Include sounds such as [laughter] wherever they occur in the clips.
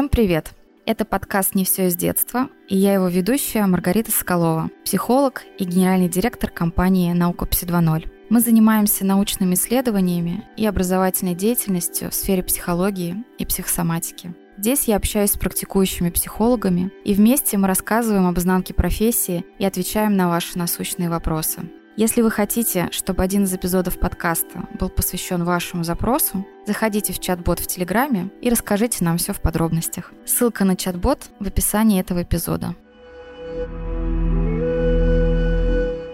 Всем привет! Это подкаст «Не все из детства», и я его ведущая Маргарита Соколова, психолог и генеральный директор компании «Наука Пси 2.0». Мы занимаемся научными исследованиями и образовательной деятельностью в сфере психологии и психосоматики. Здесь я общаюсь с практикующими психологами, и вместе мы рассказываем об изнанке профессии и отвечаем на ваши насущные вопросы. Если вы хотите, чтобы один из эпизодов подкаста был посвящен вашему запросу, заходите в чат-бот в Телеграме и расскажите нам все в подробностях. Ссылка на чат-бот в описании этого эпизода.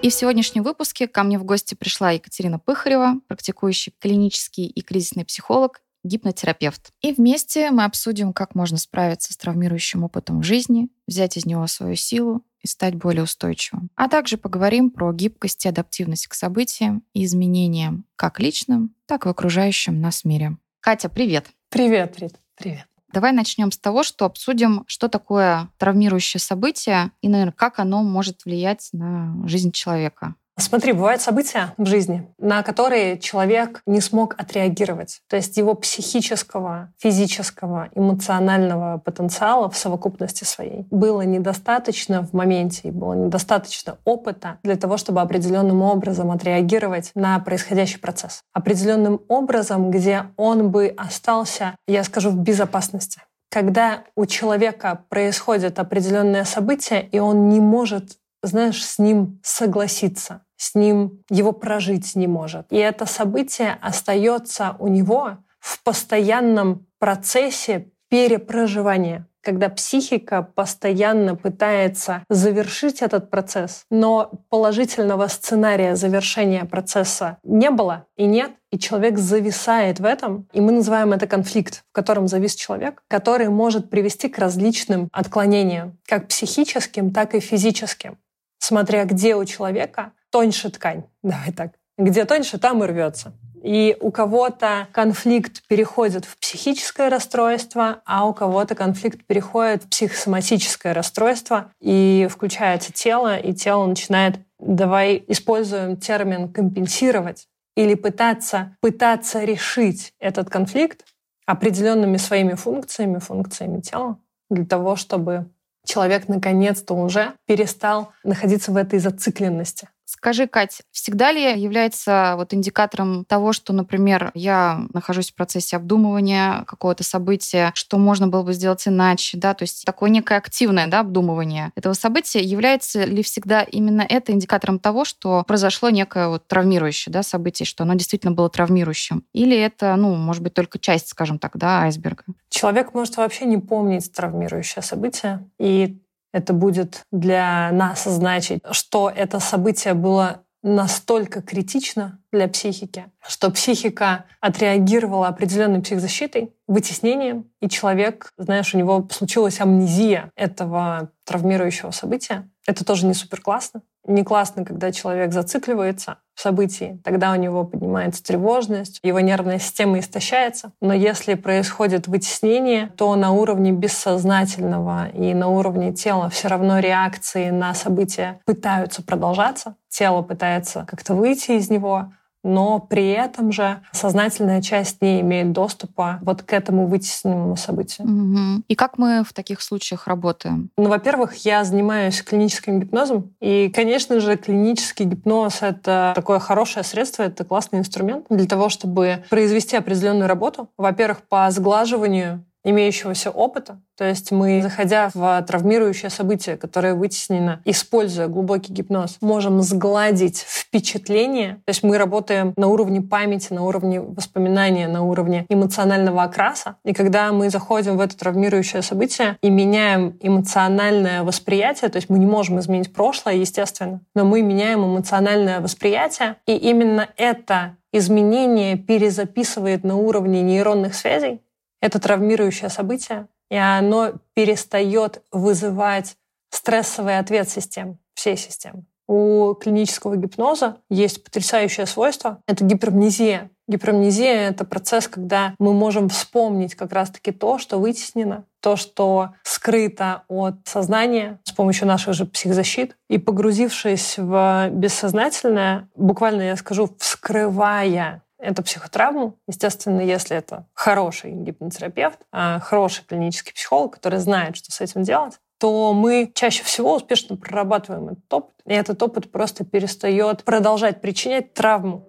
И в сегодняшнем выпуске ко мне в гости пришла Екатерина Пыхарева, практикующий клинический и кризисный психолог, гипнотерапевт. И вместе мы обсудим, как можно справиться с травмирующим опытом в жизни, взять из него свою силу и стать более устойчивым. А также поговорим про гибкость и адаптивность к событиям и изменениям как личным, так и в окружающем нас мире. Катя, привет! Привет, Рит. Привет. Давай начнем с того, что обсудим, что такое травмирующее событие и, наверное, как оно может влиять на жизнь человека. Смотри, бывают события в жизни, на которые человек не смог отреагировать. То есть его психического, физического, эмоционального потенциала в совокупности своей было недостаточно в моменте, и было недостаточно опыта для того, чтобы определенным образом отреагировать на происходящий процесс. Определенным образом, где он бы остался, я скажу, в безопасности когда у человека происходит определенное событие, и он не может знаешь, с ним согласиться, с ним его прожить не может. И это событие остается у него в постоянном процессе перепроживания когда психика постоянно пытается завершить этот процесс, но положительного сценария завершения процесса не было и нет, и человек зависает в этом, и мы называем это конфликт, в котором завис человек, который может привести к различным отклонениям, как психическим, так и физическим смотря где у человека тоньше ткань. [laughs] Давай так. Где тоньше, там и рвется. И у кого-то конфликт переходит в психическое расстройство, а у кого-то конфликт переходит в психосоматическое расстройство, и включается тело, и тело начинает, давай используем термин компенсировать или пытаться, пытаться решить этот конфликт определенными своими функциями, функциями тела, для того, чтобы человек наконец-то уже перестал находиться в этой зацикленности. Скажи, Кать, всегда ли является вот индикатором того, что, например, я нахожусь в процессе обдумывания какого-то события, что можно было бы сделать иначе, да, то есть такое некое активное, да, обдумывание этого события, является ли всегда именно это индикатором того, что произошло некое вот травмирующее, да, событие, что оно действительно было травмирующим? Или это, ну, может быть, только часть, скажем так, да, айсберга? Человек может вообще не помнить травмирующее событие, и это будет для нас значить, что это событие было настолько критично для психики, что психика отреагировала определенной психзащитой, вытеснением, и человек, знаешь, у него случилась амнезия этого травмирующего события. Это тоже не супер классно. Не классно, когда человек зацикливается в событии, тогда у него поднимается тревожность, его нервная система истощается. Но если происходит вытеснение, то на уровне бессознательного и на уровне тела все равно реакции на события пытаются продолжаться. Тело пытается как-то выйти из него, но при этом же сознательная часть не имеет доступа вот к этому вытесненному событию. Угу. И как мы в таких случаях работаем? Ну, во-первых, я занимаюсь клиническим гипнозом, и, конечно же, клинический гипноз — это такое хорошее средство, это классный инструмент для того, чтобы произвести определенную работу. Во-первых, по сглаживанию имеющегося опыта. То есть мы, заходя в травмирующее событие, которое вытеснено, используя глубокий гипноз, можем сгладить впечатление. То есть мы работаем на уровне памяти, на уровне воспоминания, на уровне эмоционального окраса. И когда мы заходим в это травмирующее событие и меняем эмоциональное восприятие, то есть мы не можем изменить прошлое, естественно, но мы меняем эмоциональное восприятие, и именно это изменение перезаписывает на уровне нейронных связей, это травмирующее событие, и оно перестает вызывать стрессовый ответ систем, всей системы. У клинического гипноза есть потрясающее свойство — это гипермнезия. Гипермнезия — это процесс, когда мы можем вспомнить как раз-таки то, что вытеснено, то, что скрыто от сознания с помощью наших же психзащит. И погрузившись в бессознательное, буквально я скажу, вскрывая эту психотравму. Естественно, если это хороший гипнотерапевт, а хороший клинический психолог, который знает, что с этим делать, то мы чаще всего успешно прорабатываем этот опыт, и этот опыт просто перестает продолжать причинять травму.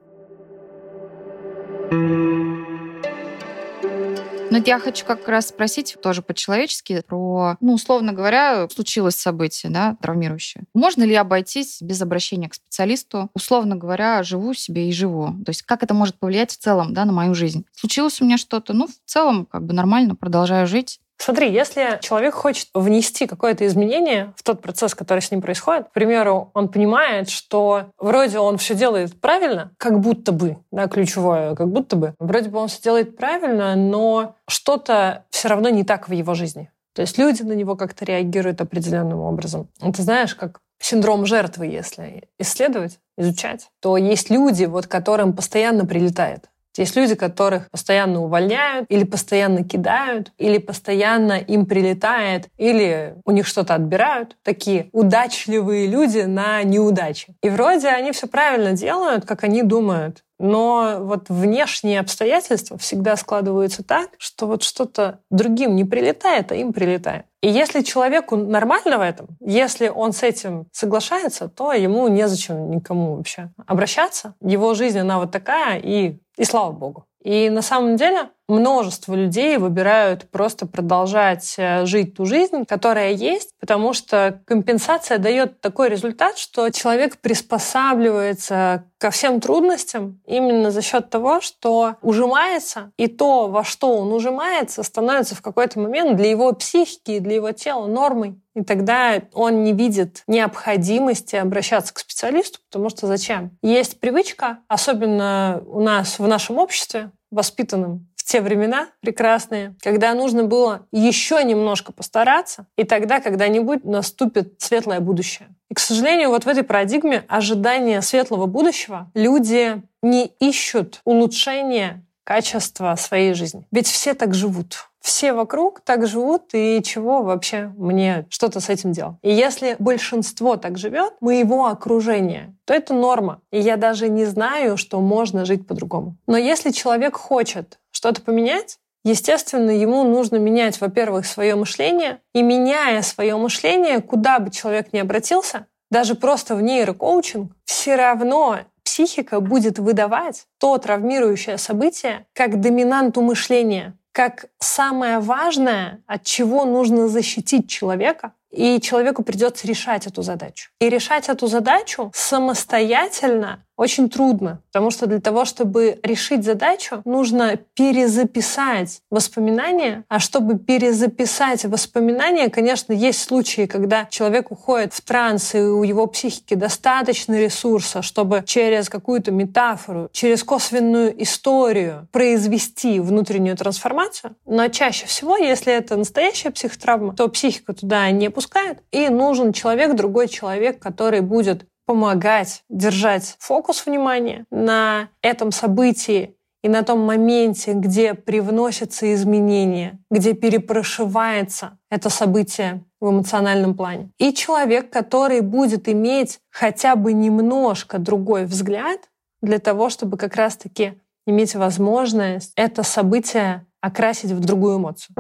Но я хочу как раз спросить тоже по-человечески про, ну, условно говоря, случилось событие, да, травмирующее. Можно ли обойтись без обращения к специалисту? Условно говоря, живу себе и живу. То есть как это может повлиять в целом, да, на мою жизнь? Случилось у меня что-то, ну, в целом, как бы нормально, продолжаю жить. Смотри, если человек хочет внести какое-то изменение в тот процесс, который с ним происходит, к примеру, он понимает, что вроде он все делает правильно, как будто бы, да, ключевое, как будто бы, вроде бы он все делает правильно, но что-то все равно не так в его жизни. То есть люди на него как-то реагируют определенным образом. Ты знаешь, как синдром жертвы, если исследовать, изучать, то есть люди, вот которым постоянно прилетает. Есть люди, которых постоянно увольняют, или постоянно кидают, или постоянно им прилетает, или у них что-то отбирают. Такие удачливые люди на неудаче. И вроде они все правильно делают, как они думают. Но вот внешние обстоятельства всегда складываются так, что вот что-то другим не прилетает, а им прилетает. И если человеку нормально в этом, если он с этим соглашается, то ему незачем никому вообще обращаться. Его жизнь, она вот такая, и, и слава богу. И на самом деле множество людей выбирают просто продолжать э, жить ту жизнь, которая есть, потому что компенсация дает такой результат, что человек приспосабливается ко всем трудностям именно за счет того, что ужимается, и то, во что он ужимается, становится в какой-то момент для его психики и для его тела нормой. И тогда он не видит необходимости обращаться к специалисту, потому что зачем? Есть привычка, особенно у нас в нашем обществе, воспитанным те времена прекрасные, когда нужно было еще немножко постараться, и тогда когда-нибудь наступит светлое будущее. И, к сожалению, вот в этой парадигме ожидания светлого будущего люди не ищут улучшения качества своей жизни. Ведь все так живут все вокруг так живут, и чего вообще мне что-то с этим делать? И если большинство так живет, моего окружения, то это норма. И я даже не знаю, что можно жить по-другому. Но если человек хочет что-то поменять, Естественно, ему нужно менять, во-первых, свое мышление. И меняя свое мышление, куда бы человек ни обратился, даже просто в нейрокоучинг, все равно психика будет выдавать то травмирующее событие как доминанту мышления как самое важное, от чего нужно защитить человека, и человеку придется решать эту задачу. И решать эту задачу самостоятельно очень трудно, потому что для того, чтобы решить задачу, нужно перезаписать воспоминания, а чтобы перезаписать воспоминания, конечно, есть случаи, когда человек уходит в транс, и у его психики достаточно ресурса, чтобы через какую-то метафору, через косвенную историю произвести внутреннюю трансформацию. Но чаще всего, если это настоящая психотравма, то психика туда не пускает, и нужен человек, другой человек, который будет помогать держать фокус внимания на этом событии и на том моменте, где привносятся изменения, где перепрошивается это событие в эмоциональном плане. И человек, который будет иметь хотя бы немножко другой взгляд для того, чтобы как раз-таки иметь возможность это событие окрасить в другую эмоцию.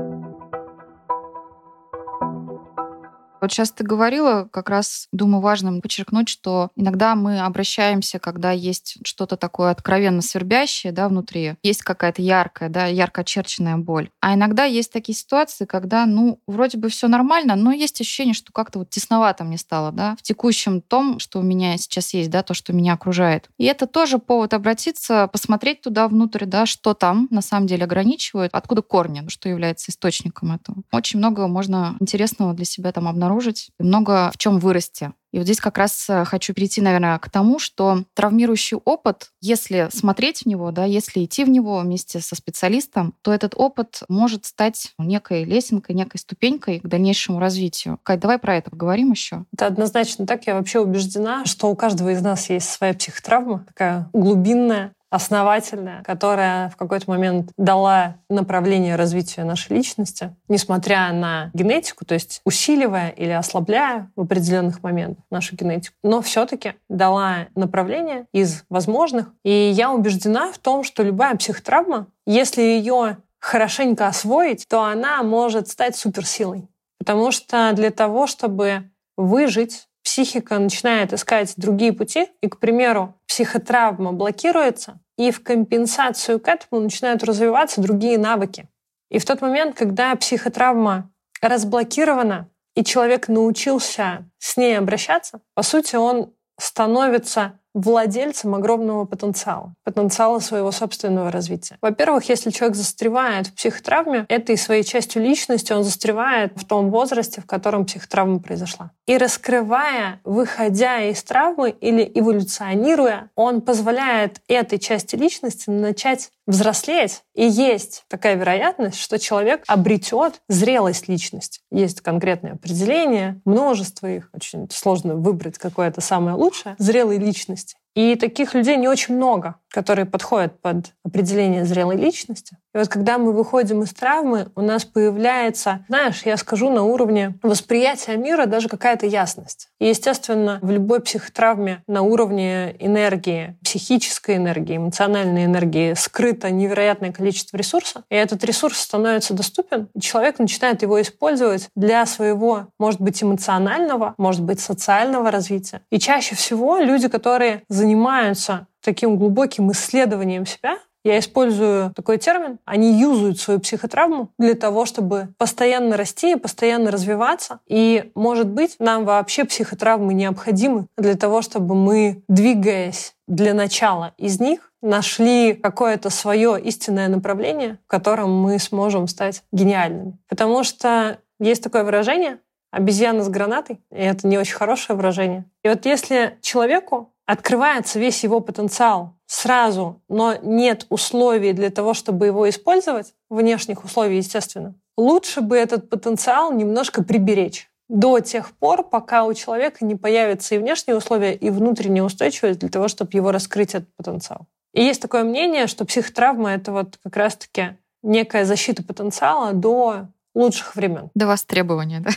Вот сейчас ты говорила, как раз думаю важным подчеркнуть, что иногда мы обращаемся, когда есть что-то такое откровенно свербящее да, внутри, есть какая-то яркая, да, ярко очерченная боль. А иногда есть такие ситуации, когда, ну, вроде бы все нормально, но есть ощущение, что как-то вот тесновато мне стало, да, в текущем том, что у меня сейчас есть, да, то, что меня окружает. И это тоже повод обратиться, посмотреть туда внутрь, да, что там на самом деле ограничивает, откуда корни, что является источником этого. Очень много можно интересного для себя там обнаружить обнаружить, много в чем вырасти. И вот здесь как раз э, хочу перейти, наверное, к тому, что травмирующий опыт, если смотреть в него, да, если идти в него вместе со специалистом, то этот опыт может стать некой лесенкой, некой ступенькой к дальнейшему развитию. Кать, давай про это поговорим еще. Это однозначно так. Я вообще убеждена, что у каждого из нас есть своя психотравма, такая глубинная, основательная, которая в какой-то момент дала направление развития нашей личности, несмотря на генетику, то есть усиливая или ослабляя в определенных моментах нашу генетику, но все-таки дала направление из возможных. И я убеждена в том, что любая психотравма, если ее хорошенько освоить, то она может стать суперсилой. Потому что для того, чтобы выжить, психика начинает искать другие пути, и, к примеру, психотравма блокируется, и в компенсацию к этому начинают развиваться другие навыки. И в тот момент, когда психотравма разблокирована, и человек научился с ней обращаться, по сути, он становится владельцем огромного потенциала, потенциала своего собственного развития. Во-первых, если человек застревает в психотравме, этой своей частью личности он застревает в том возрасте, в котором психотравма произошла. И раскрывая, выходя из травмы или эволюционируя, он позволяет этой части личности начать взрослеть. И есть такая вероятность, что человек обретет зрелость личности. Есть конкретное определение, множество их, очень сложно выбрать какое-то самое лучшее, зрелой личности. И таких людей не очень много, которые подходят под определение зрелой личности. И вот когда мы выходим из травмы, у нас появляется, знаешь, я скажу на уровне восприятия мира даже какая-то ясность. И, естественно, в любой психотравме на уровне энергии, психической энергии, эмоциональной энергии скрыто невероятное количество ресурса. И этот ресурс становится доступен, и человек начинает его использовать для своего, может быть, эмоционального, может быть, социального развития. И чаще всего люди, которые занимаются таким глубоким исследованием себя, я использую такой термин. Они юзают свою психотравму для того, чтобы постоянно расти и постоянно развиваться. И, может быть, нам вообще психотравмы необходимы для того, чтобы мы, двигаясь для начала из них, нашли какое-то свое истинное направление, в котором мы сможем стать гениальными. Потому что есть такое выражение обезьяна с гранатой, и это не очень хорошее выражение. И вот если человеку открывается весь его потенциал сразу, но нет условий для того, чтобы его использовать, внешних условий, естественно, лучше бы этот потенциал немножко приберечь до тех пор, пока у человека не появятся и внешние условия, и внутренняя устойчивость для того, чтобы его раскрыть этот потенциал. И есть такое мнение, что психотравма — это вот как раз-таки некая защита потенциала до лучших времен. До востребования, да?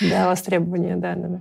До востребования, да, да, да.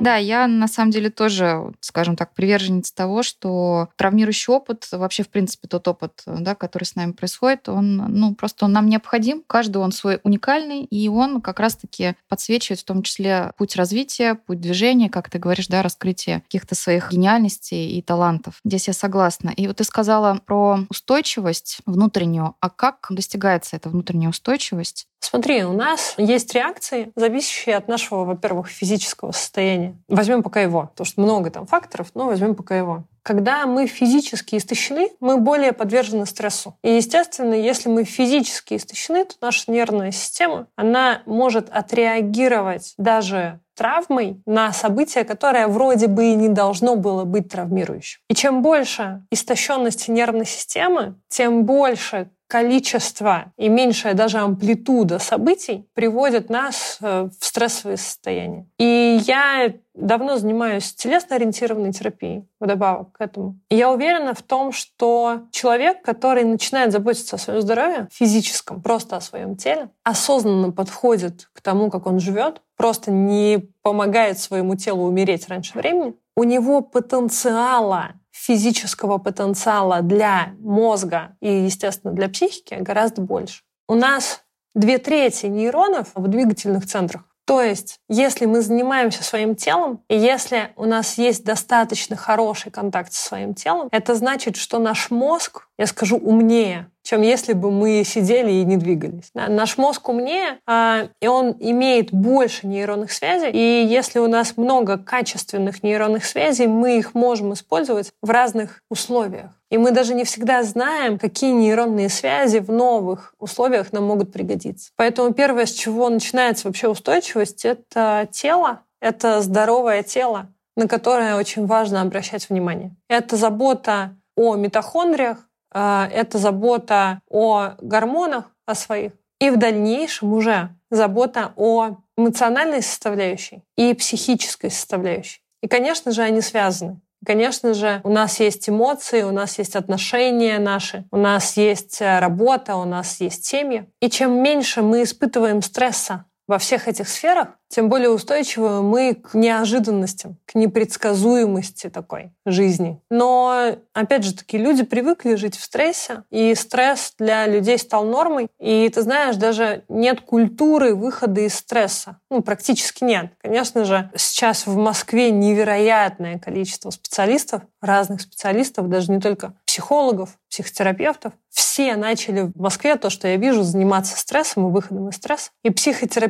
Да, я на самом деле тоже, скажем так, приверженец того, что травмирующий опыт, вообще, в принципе, тот опыт, да, который с нами происходит, он, ну, просто он нам необходим. Каждый он свой уникальный, и он как раз-таки подсвечивает в том числе путь развития, путь движения, как ты говоришь, да, раскрытие каких-то своих гениальностей и талантов. Здесь я согласна. И вот ты сказала про устойчивость внутреннюю. А как достигается эта внутренняя устойчивость? Смотри, у нас есть реакции, зависящие от нашего, во-первых, физического состояния. Возьмем пока его, потому что много там факторов, но возьмем пока его. Когда мы физически истощены, мы более подвержены стрессу. И, естественно, если мы физически истощены, то наша нервная система, она может отреагировать даже травмой на событие, которое вроде бы и не должно было быть травмирующим. И чем больше истощенности нервной системы, тем больше количество и меньшая даже амплитуда событий приводит нас э, в стрессовое состояние. И я давно занимаюсь телесно-ориентированной терапией вдобавок к этому. И я уверена в том, что человек, который начинает заботиться о своем здоровье физическом, просто о своем теле, осознанно подходит к тому, как он живет, просто не помогает своему телу умереть раньше времени, у него потенциала физического потенциала для мозга и, естественно, для психики гораздо больше. У нас две трети нейронов в двигательных центрах. То есть, если мы занимаемся своим телом, и если у нас есть достаточно хороший контакт со своим телом, это значит, что наш мозг, я скажу, умнее, чем если бы мы сидели и не двигались. Наш мозг умнее, а, и он имеет больше нейронных связей. И если у нас много качественных нейронных связей, мы их можем использовать в разных условиях. И мы даже не всегда знаем, какие нейронные связи в новых условиях нам могут пригодиться. Поэтому первое, с чего начинается вообще устойчивость, это тело, это здоровое тело, на которое очень важно обращать внимание. Это забота о митохондриях, это забота о гормонах, о своих. И в дальнейшем уже забота о эмоциональной составляющей и психической составляющей. И, конечно же, они связаны. Конечно же, у нас есть эмоции, у нас есть отношения наши, у нас есть э, работа, у нас есть семьи. И чем меньше мы испытываем стресса во всех этих сферах, тем более устойчивы мы к неожиданностям, к непредсказуемости такой жизни. Но, опять же таки, люди привыкли жить в стрессе, и стресс для людей стал нормой. И ты знаешь, даже нет культуры выхода из стресса. Ну, практически нет. Конечно же, сейчас в Москве невероятное количество специалистов, разных специалистов, даже не только психологов, психотерапевтов. Все начали в Москве, то, что я вижу, заниматься стрессом и выходом из стресса. И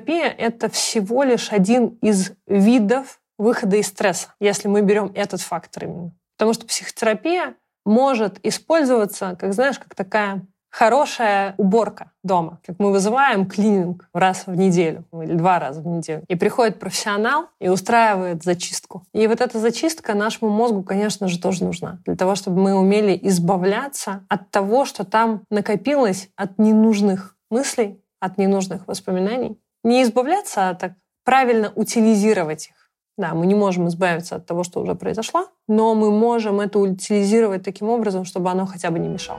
психотерапия — это всего лишь один из видов выхода из стресса, если мы берем этот фактор именно. Потому что психотерапия может использоваться, как знаешь, как такая хорошая уборка дома, как мы вызываем клининг раз в неделю или два раза в неделю. И приходит профессионал и устраивает зачистку. И вот эта зачистка нашему мозгу, конечно же, тоже нужна. Для того, чтобы мы умели избавляться от того, что там накопилось от ненужных мыслей, от ненужных воспоминаний. Не избавляться, а так правильно утилизировать их. Да, мы не можем избавиться от того, что уже произошло, но мы можем это утилизировать таким образом, чтобы оно хотя бы не мешало.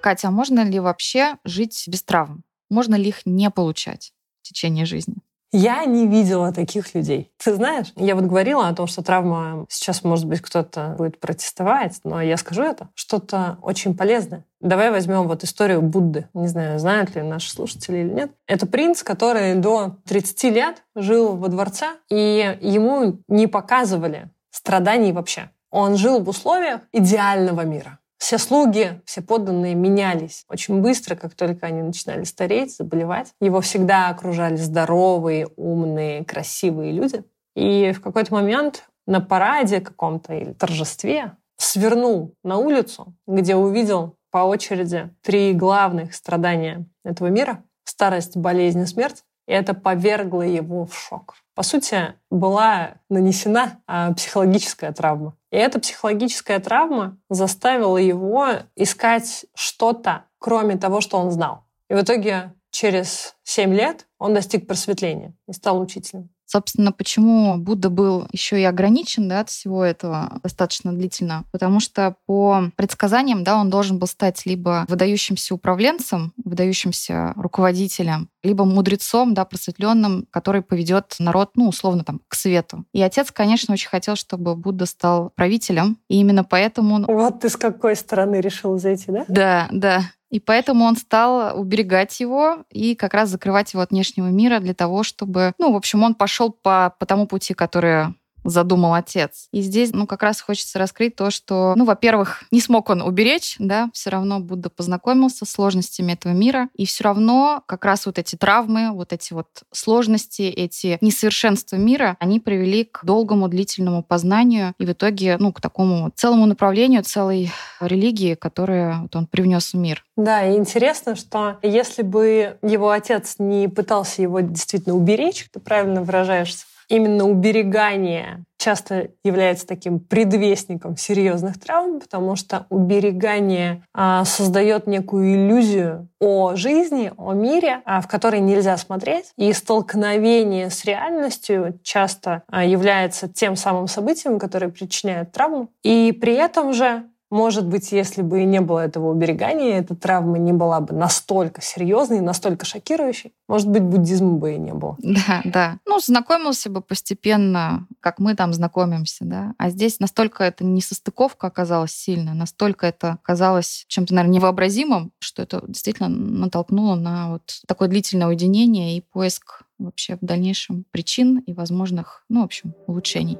Катя, а можно ли вообще жить без травм? Можно ли их не получать в течение жизни? Я не видела таких людей. Ты знаешь, я вот говорила о том, что травма, сейчас, может быть, кто-то будет протестовать, но я скажу это, что-то очень полезное. Давай возьмем вот историю Будды. Не знаю, знают ли наши слушатели или нет. Это принц, который до 30 лет жил во дворце, и ему не показывали страданий вообще. Он жил в условиях идеального мира. Все слуги, все подданные менялись очень быстро, как только они начинали стареть, заболевать. Его всегда окружали здоровые, умные, красивые люди. И в какой-то момент на параде каком-то или торжестве свернул на улицу, где увидел по очереди три главных страдания этого мира — старость, болезнь и смерть. И это повергло его в шок. По сути, была нанесена а, психологическая травма. И эта психологическая травма заставила его искать что-то, кроме того, что он знал. И в итоге через 7 лет он достиг просветления и стал учителем. Собственно, почему Будда был еще и ограничен да, от всего этого достаточно длительно? Потому что по предсказаниям да, он должен был стать либо выдающимся управленцем, выдающимся руководителем, либо мудрецом, да, просветленным, который поведет народ, ну, условно, там, к свету. И отец, конечно, очень хотел, чтобы Будда стал правителем, и именно поэтому он... Вот ты с какой стороны решил зайти, да? Да, да. И поэтому он стал уберегать его и как раз закрывать его от внешнего мира для того, чтобы, ну, в общем, он пошел по, по тому пути, который задумал отец. И здесь, ну, как раз хочется раскрыть то, что, ну, во-первых, не смог он уберечь, да, все равно Будда познакомился с сложностями этого мира, и все равно как раз вот эти травмы, вот эти вот сложности, эти несовершенства мира, они привели к долгому, длительному познанию и в итоге, ну, к такому целому направлению, целой религии, которую вот он привнес в мир. Да, и интересно, что если бы его отец не пытался его действительно уберечь, ты правильно выражаешься, именно уберегание часто является таким предвестником серьезных травм, потому что уберегание а, создает некую иллюзию о жизни, о мире, а, в который нельзя смотреть. И столкновение с реальностью часто а, является тем самым событием, которое причиняет травму. И при этом же может быть, если бы не было этого уберегания, эта травма не была бы настолько серьезной, настолько шокирующей, может быть, буддизма бы и не было. [laughs] Да, да. Ну, знакомился бы постепенно, как мы там знакомимся, да. А здесь настолько это не состыковка оказалась сильная, настолько это оказалось чем-то, наверное, невообразимым, что это действительно натолкнуло на вот такое длительное уединение и поиск вообще в дальнейшем причин и возможных, ну, в общем, улучшений.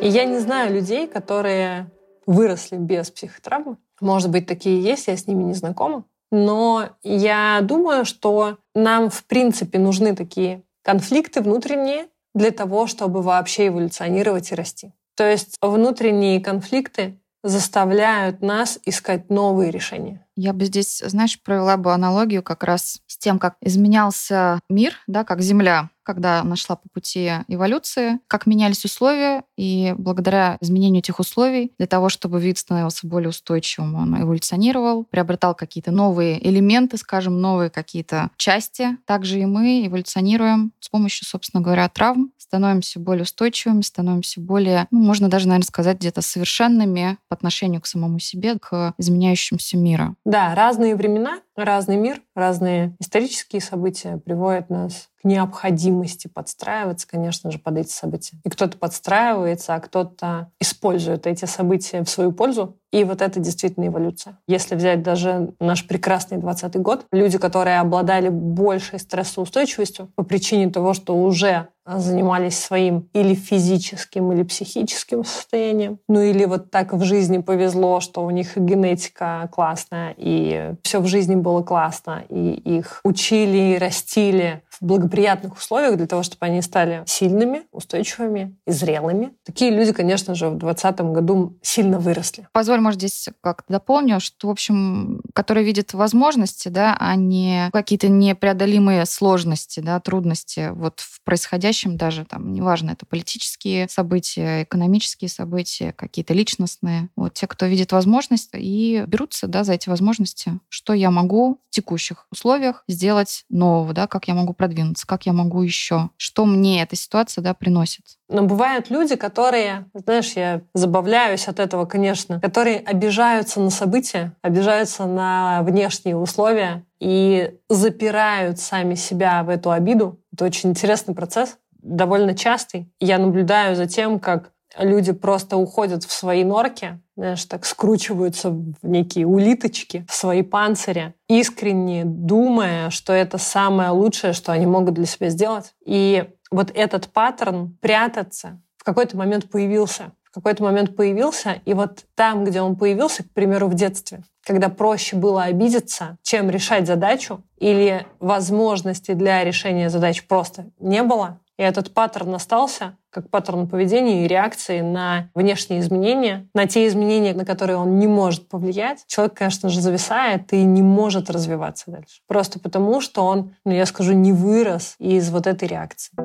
И я не знаю людей, которые выросли без психотравмы. Может быть, такие есть, я с ними не знакома. Но я думаю, что нам, в принципе, нужны такие конфликты внутренние для того, чтобы вообще эволюционировать и расти. То есть внутренние конфликты заставляют нас искать новые решения. Я бы здесь, знаешь, провела бы аналогию как раз с тем, как изменялся мир, да, как Земля когда она шла по пути эволюции, как менялись условия, и благодаря изменению этих условий, для того, чтобы вид становился более устойчивым, он эволюционировал, приобретал какие-то новые элементы, скажем, новые какие-то части. Также и мы эволюционируем с помощью, собственно говоря, травм, становимся более устойчивыми, становимся более, ну, можно даже, наверное, сказать, где-то совершенными по отношению к самому себе, к изменяющимся миру. Да, разные времена, разный мир, разные исторические события приводят нас к необходимости подстраиваться, конечно же, под эти события. И кто-то подстраивается, а кто-то использует эти события в свою пользу. И вот это действительно эволюция. Если взять даже наш прекрасный 20 год, люди, которые обладали большей стрессоустойчивостью по причине того, что уже занимались своим или физическим, или психическим состоянием. Ну или вот так в жизни повезло, что у них генетика классная, и все в жизни было классно, и их учили и растили в благоприятных условиях для того, чтобы они стали сильными, устойчивыми и зрелыми. Такие люди, конечно же, в 2020 году сильно выросли. Позволь, может, здесь как-то дополню, что, в общем, которые видят возможности, да, а не какие-то непреодолимые сложности, да, трудности вот в происходящем даже, там, неважно, это политические события, экономические события, какие-то личностные. Вот те, кто видит возможность и берутся, да, за эти возможности, что я могу в текущих условиях сделать нового, да, как я могу продвинуться, как я могу еще, что мне эта ситуация да, приносит. Но бывают люди, которые, знаешь, я забавляюсь от этого, конечно, которые обижаются на события, обижаются на внешние условия и запирают сами себя в эту обиду. Это очень интересный процесс, довольно частый. Я наблюдаю за тем, как люди просто уходят в свои норки, знаешь, так скручиваются в некие улиточки, в свои панцири, искренне думая, что это самое лучшее, что они могут для себя сделать. И вот этот паттерн прятаться в какой-то момент появился. В какой-то момент появился, и вот там, где он появился, к примеру, в детстве, когда проще было обидеться, чем решать задачу, или возможности для решения задач просто не было, и этот паттерн остался как паттерн поведения и реакции на внешние изменения, на те изменения, на которые он не может повлиять. Человек, конечно же, зависает и не может развиваться дальше. Просто потому, что он, ну я скажу, не вырос из вот этой реакции.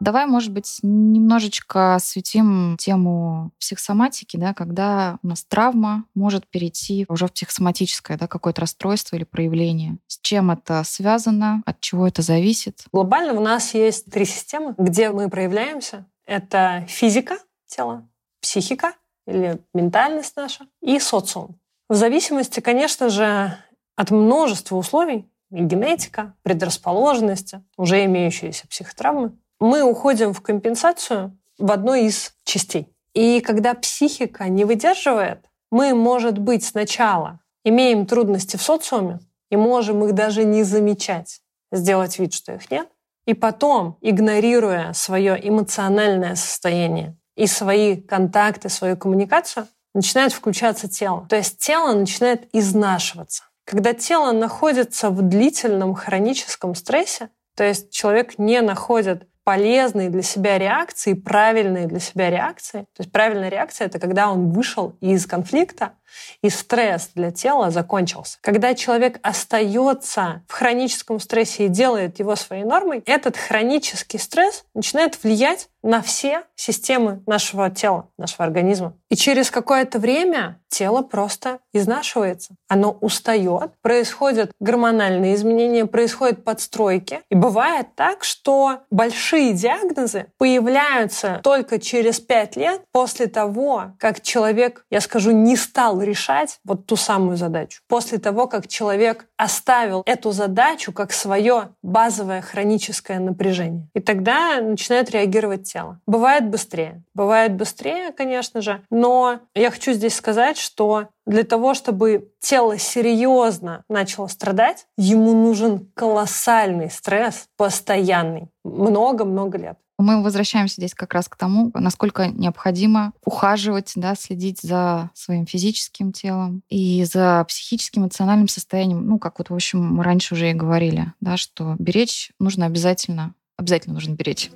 Давай, может быть, немножечко осветим тему психосоматики, да, когда у нас травма может перейти уже в психосоматическое, да, какое-то расстройство или проявление. С чем это связано, от чего это зависит? Глобально у нас есть три системы, где мы проявляемся. Это физика тела, психика или ментальность наша и социум. В зависимости, конечно же, от множества условий, и генетика, предрасположенности, уже имеющиеся психотравмы, мы уходим в компенсацию в одной из частей. И когда психика не выдерживает, мы, может быть, сначала имеем трудности в социуме и можем их даже не замечать, сделать вид, что их нет, и потом, игнорируя свое эмоциональное состояние и свои контакты, свою коммуникацию, начинает включаться тело. То есть тело начинает изнашиваться. Когда тело находится в длительном хроническом стрессе, то есть человек не находит полезные для себя реакции, правильные для себя реакции. То есть правильная реакция — это когда он вышел из конфликта, и стресс для тела закончился. Когда человек остается в хроническом стрессе и делает его своей нормой, этот хронический стресс начинает влиять на все системы нашего тела, нашего организма. И через какое-то время тело просто изнашивается. Оно устает, происходят гормональные изменения, происходят подстройки. И бывает так, что большие диагнозы появляются только через пять лет после того, как человек, я скажу, не стал решать вот ту самую задачу. После того, как человек оставил эту задачу как свое базовое хроническое напряжение. И тогда начинает реагировать тело. Бывает быстрее. Бывает быстрее, конечно же, но я хочу здесь сказать, что для того, чтобы тело серьезно начало страдать, ему нужен колоссальный стресс, постоянный, много-много лет. Мы возвращаемся здесь как раз к тому, насколько необходимо ухаживать, да, следить за своим физическим телом и за психическим, эмоциональным состоянием. Ну, как вот, в общем, мы раньше уже и говорили, да, что беречь нужно обязательно, обязательно нужно беречь.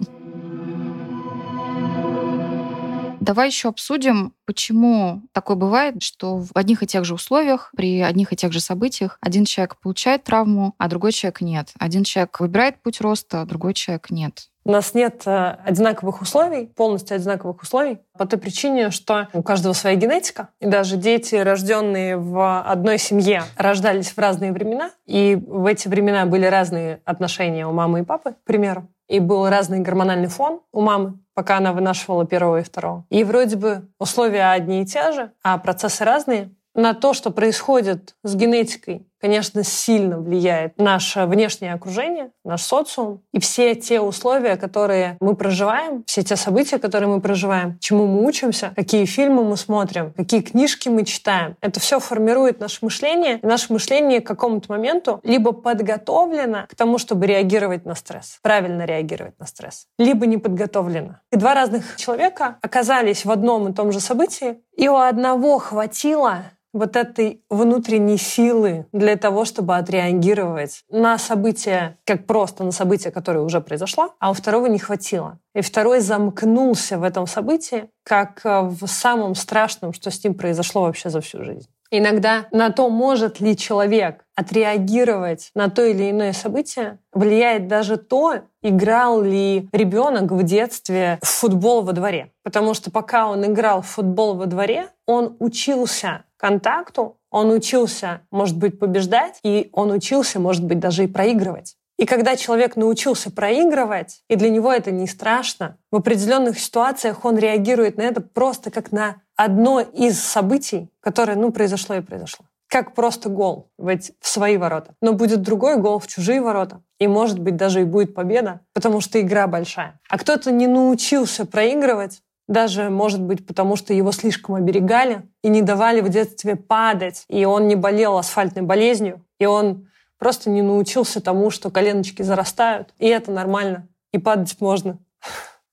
Давай еще обсудим, почему такое бывает, что в одних и тех же условиях, при одних и тех же событиях один человек получает травму, а другой человек нет. Один человек выбирает путь роста, а другой человек нет. У нас нет э, одинаковых условий, полностью одинаковых условий, по той причине, что у каждого своя генетика, и даже дети, рожденные в одной семье, рождались в разные времена, и в эти времена были разные отношения у мамы и папы, к примеру, и был разный гормональный фон у мамы, пока она вынашивала первого и второго. И вроде бы условия одни и те же, а процессы разные. На то, что происходит с генетикой конечно, сильно влияет наше внешнее окружение, наш социум и все те условия, которые мы проживаем, все те события, которые мы проживаем, чему мы учимся, какие фильмы мы смотрим, какие книжки мы читаем. Это все формирует наше мышление, и наше мышление к какому-то моменту либо подготовлено к тому, чтобы реагировать на стресс, правильно реагировать на стресс, либо не подготовлено. И два разных человека оказались в одном и том же событии, и у одного хватило вот этой внутренней силы для того, чтобы отреагировать на событие, как просто на событие, которое уже произошло, а у второго не хватило. И второй замкнулся в этом событии, как э, в самом страшном, что с ним произошло вообще за всю жизнь. Иногда на то, может ли человек отреагировать на то или иное событие, влияет даже то, играл ли ребенок в детстве в футбол во дворе. Потому что пока он играл в футбол во дворе, он учился контакту, он учился, может быть, побеждать, и он учился, может быть, даже и проигрывать. И когда человек научился проигрывать, и для него это не страшно, в определенных ситуациях он реагирует на это просто как на одно из событий, которое, ну, произошло и произошло. Как просто гол в, в свои ворота. Но будет другой гол в чужие ворота. И, может быть, даже и будет победа, потому что игра большая. А кто-то не научился проигрывать, даже, может быть, потому что его слишком оберегали и не давали в детстве падать, и он не болел асфальтной болезнью, и он просто не научился тому, что коленочки зарастают, и это нормально, и падать можно.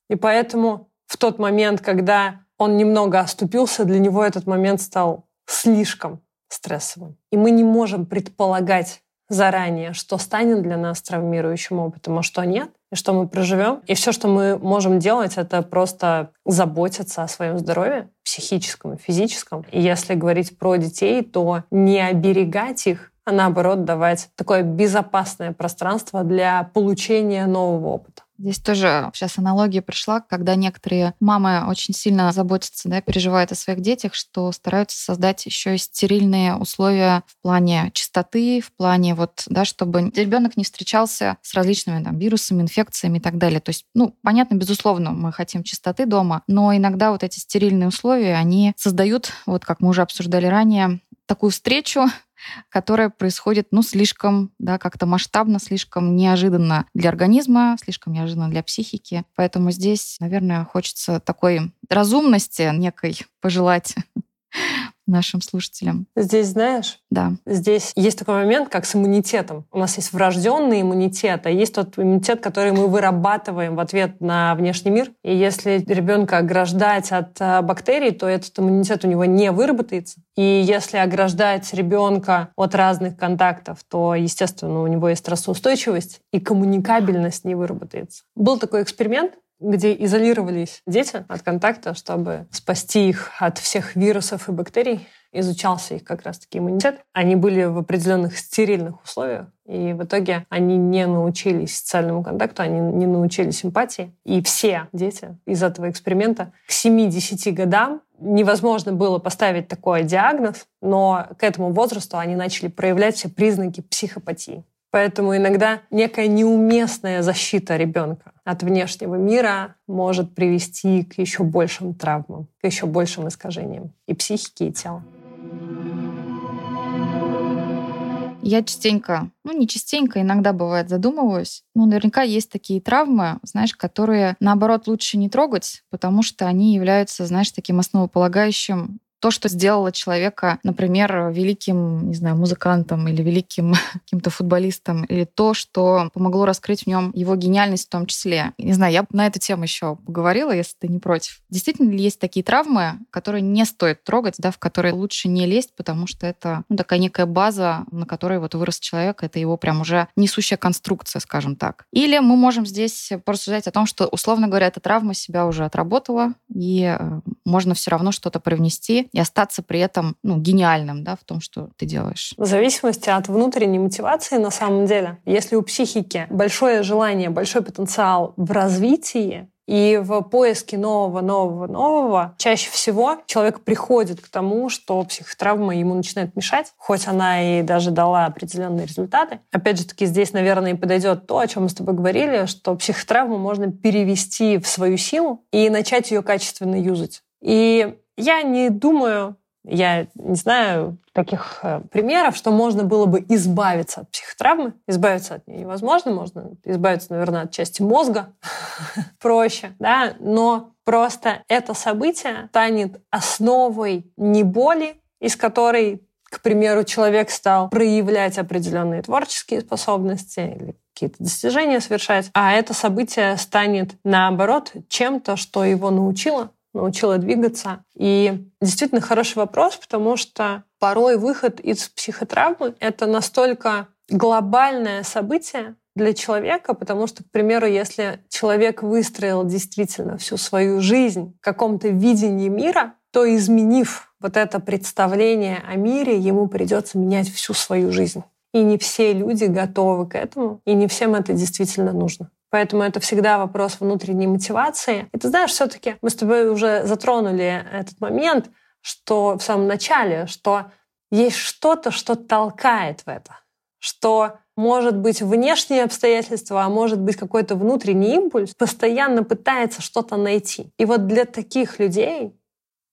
И поэтому в тот момент, когда он немного оступился, для него этот момент стал слишком стрессовым. И мы не можем предполагать заранее, что станет для нас травмирующим опытом, а что нет и что мы проживем. И все, что мы можем делать, это просто заботиться о своем здоровье, психическом и физическом. И если говорить про детей, то не оберегать их, а наоборот давать такое безопасное пространство для получения нового опыта. Здесь тоже сейчас аналогия пришла, когда некоторые мамы очень сильно заботятся, да, переживают о своих детях, что стараются создать еще и стерильные условия в плане чистоты, в плане вот, да, чтобы ребенок не встречался с различными там вирусами, инфекциями и так далее. То есть, ну, понятно, безусловно, мы хотим чистоты дома, но иногда вот эти стерильные условия, они создают, вот как мы уже обсуждали ранее, такую встречу, которая происходит, ну, слишком, да, как-то масштабно, слишком неожиданно для организма, слишком неожиданно для психики. Поэтому здесь, наверное, хочется такой разумности некой пожелать [laughs] нашим слушателям. Здесь, знаешь, да. здесь есть такой момент, как с иммунитетом. У нас есть врожденный иммунитет, а есть тот иммунитет, который мы вырабатываем в ответ на внешний мир. И если ребенка ограждать от а, бактерий, то этот иммунитет у него не выработается. И если ограждать ребенка от разных контактов, то, естественно, у него есть стрессоустойчивость, и коммуникабельность не выработается. Был такой эксперимент, где изолировались дети от контакта, чтобы спасти их от всех вирусов и бактерий. Изучался их как раз-таки иммунитет. Они были в определенных стерильных условиях, и в итоге они не научились социальному контакту, они не научились эмпатии. И все дети из этого эксперимента к 7-10 годам невозможно было поставить такой диагноз, но к этому возрасту они начали проявлять все признаки психопатии. Поэтому иногда некая неуместная защита ребенка от внешнего мира может привести к еще большим травмам, к еще большим искажениям и психики, и тела. Я частенько, ну не частенько, иногда бывает задумываюсь. Ну, наверняка есть такие травмы, знаешь, которые, наоборот, лучше не трогать, потому что они являются, знаешь, таким основополагающим то, что сделало человека, например, великим, не знаю, музыкантом или великим [laughs] каким-то футболистом, или то, что помогло раскрыть в нем его гениальность в том числе. Не знаю, я на эту тему еще поговорила, если ты не против. Действительно ли есть такие травмы, которые не стоит трогать, да, в которые лучше не лезть, потому что это ну, такая некая база, на которой вот вырос человек, это его прям уже несущая конструкция, скажем так. Или мы можем здесь порассуждать о том, что, условно говоря, эта травма себя уже отработала, и э, можно все равно что-то привнести и остаться при этом ну, гениальным да, в том, что ты делаешь. В зависимости от внутренней мотивации на самом деле. Если у психики большое желание, большой потенциал в развитии, и в поиске нового, нового, нового чаще всего человек приходит к тому, что психотравма ему начинает мешать, хоть она и даже дала определенные результаты. Опять же таки, здесь, наверное, и подойдет то, о чем мы с тобой говорили, что психотравму можно перевести в свою силу и начать ее качественно юзать. И я не думаю, я не знаю таких э, примеров, что можно было бы избавиться от психотравмы. Избавиться от нее невозможно, можно избавиться, наверное, от части мозга [laughs] проще, да, но просто это событие станет основой не боли, из которой, к примеру, человек стал проявлять определенные творческие способности или какие-то достижения совершать, а это событие станет, наоборот, чем-то, что его научило научила двигаться. И действительно хороший вопрос, потому что порой выход из психотравмы — это настолько глобальное событие для человека, потому что, к примеру, если человек выстроил действительно всю свою жизнь в каком-то видении мира, то изменив вот это представление о мире, ему придется менять всю свою жизнь. И не все люди готовы к этому, и не всем это действительно нужно. Поэтому это всегда вопрос внутренней мотивации. И ты знаешь, все-таки мы с тобой уже затронули этот момент, что в самом начале, что есть что-то, что толкает в это, что может быть внешние обстоятельства, а может быть какой-то внутренний импульс, постоянно пытается что-то найти. И вот для таких людей,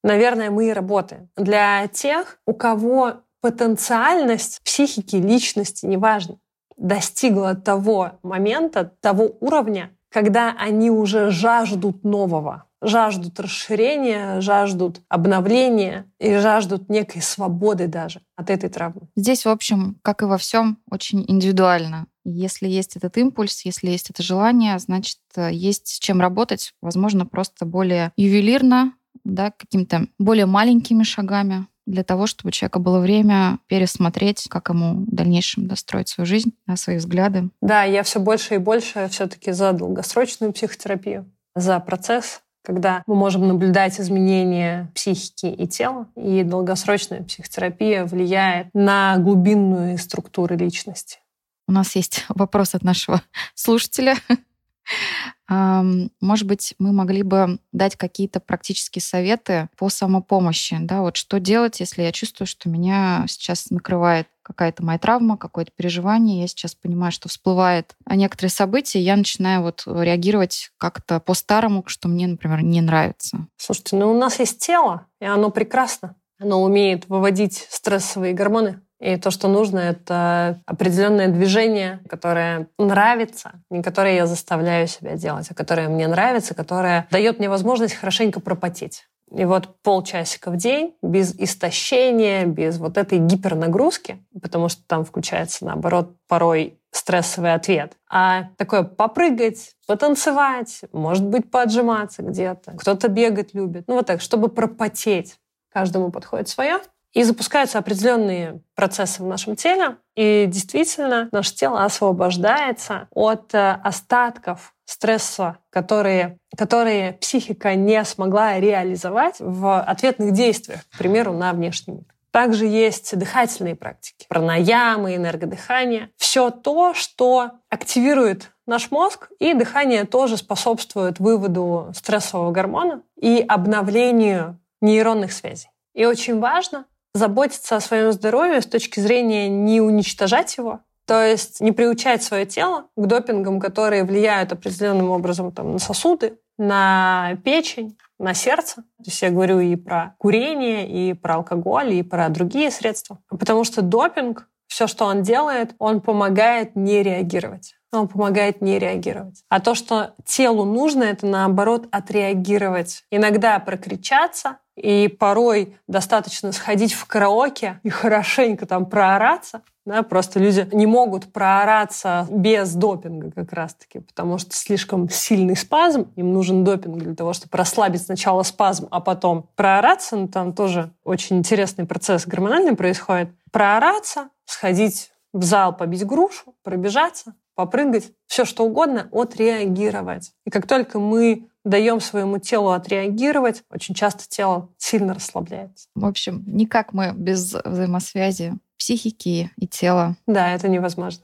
наверное, мы и работаем. Для тех, у кого потенциальность психики, личности, неважно, достигла того момента, того уровня, когда они уже жаждут нового, жаждут расширения, жаждут обновления и жаждут некой свободы даже от этой травмы. Здесь, в общем, как и во всем, очень индивидуально. Если есть этот импульс, если есть это желание, значит, есть с чем работать, возможно, просто более ювелирно, да, какими-то более маленькими шагами, для того, чтобы у человека было время пересмотреть, как ему в дальнейшем достроить свою жизнь, свои взгляды. Да, я все больше и больше все-таки за долгосрочную психотерапию, за процесс, когда мы можем наблюдать изменения психики и тела, и долгосрочная психотерапия влияет на глубинную структуру личности. У нас есть вопрос от нашего слушателя. Может быть, мы могли бы дать какие-то практические советы по самопомощи. Да, вот что делать, если я чувствую, что меня сейчас накрывает какая-то моя травма, какое-то переживание, я сейчас понимаю, что всплывает некоторые события, я начинаю вот реагировать как-то по-старому, что мне, например, не нравится. Слушайте, ну у нас есть тело, и оно прекрасно. Оно умеет выводить стрессовые гормоны. И то, что нужно, это определенное движение, которое нравится, не которое я заставляю себя делать, а которое мне нравится, которое дает мне возможность хорошенько пропотеть. И вот полчасика в день без истощения, без вот этой гипернагрузки, потому что там включается, наоборот, порой стрессовый ответ, а такое попрыгать, потанцевать, может быть, поотжиматься где-то. Кто-то бегать любит. Ну вот так, чтобы пропотеть. Каждому подходит свое. И запускаются определенные процессы в нашем теле, и действительно наше тело освобождается от э, остатков стресса, которые, которые психика не смогла реализовать в ответных действиях, к примеру, на внешний мир. Также есть дыхательные практики, пранаямы, энергодыхание. Все то, что активирует наш мозг, и дыхание тоже способствует выводу стрессового гормона и обновлению нейронных связей. И очень важно заботиться о своем здоровье с точки зрения не уничтожать его, то есть не приучать свое тело к допингам, которые влияют определенным образом там, на сосуды, на печень, на сердце. То есть я говорю и про курение, и про алкоголь, и про другие средства. Потому что допинг, все, что он делает, он помогает не реагировать. Он помогает не реагировать. А то, что телу нужно, это наоборот отреагировать. Иногда прокричаться, и порой достаточно сходить в караоке и хорошенько там проораться. Да, просто люди не могут проораться без допинга как раз-таки, потому что слишком сильный спазм, им нужен допинг для того, чтобы расслабить сначала спазм, а потом проораться. Ну, там тоже очень интересный процесс гормональный происходит. Проораться, сходить в зал побить грушу, пробежаться, попрыгать, все что угодно, отреагировать. И как только мы даем своему телу отреагировать, очень часто тело сильно расслабляется. В общем, никак мы без взаимосвязи психики и тела. Да, это невозможно.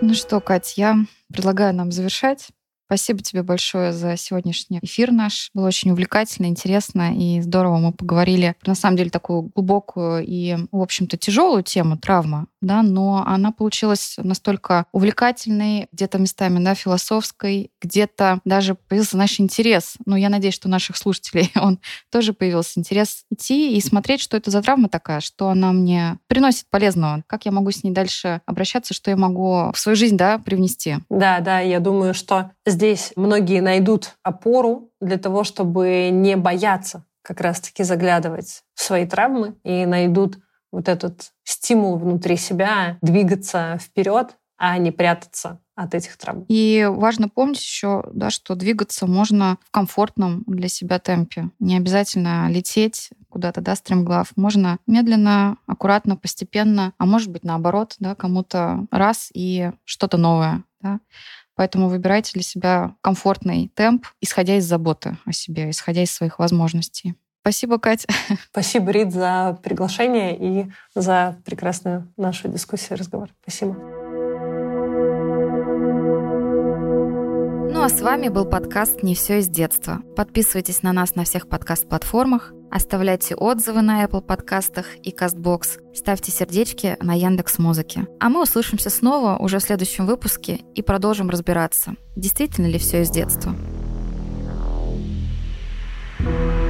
Ну что, Кать, я предлагаю нам завершать. Спасибо тебе большое за сегодняшний эфир наш. Было очень увлекательно, интересно и здорово. Мы поговорили на самом деле такую глубокую и, в общем-то, тяжелую тему травма, да, но она получилась настолько увлекательной, где-то местами, да, философской, где-то даже появился наш интерес. Ну, я надеюсь, что у наших слушателей [laughs] он тоже появился интерес идти и смотреть, что это за травма такая, что она мне приносит полезного, как я могу с ней дальше обращаться, что я могу в свою жизнь, да, привнести. Да, да, я думаю, что здесь многие найдут опору для того, чтобы не бояться как раз-таки заглядывать в свои травмы и найдут вот этот стимул внутри себя двигаться вперед, а не прятаться от этих травм. И важно помнить еще, да, что двигаться можно в комфортном для себя темпе. Не обязательно лететь куда-то, да, стремглав. Можно медленно, аккуратно, постепенно, а может быть наоборот, да, кому-то раз и что-то новое. Да. Поэтому выбирайте для себя комфортный темп, исходя из заботы о себе, исходя из своих возможностей. Спасибо, Катя. [laughs] Спасибо, Рит, за приглашение и за прекрасную нашу дискуссию и разговор. Спасибо. Ну а с вами был подкаст «Не все из детства». Подписывайтесь на нас на всех подкаст-платформах, Оставляйте отзывы на Apple подкастах и CastBox, ставьте сердечки на Яндекс Музыке. А мы услышимся снова уже в следующем выпуске и продолжим разбираться, действительно ли все из детства. thank you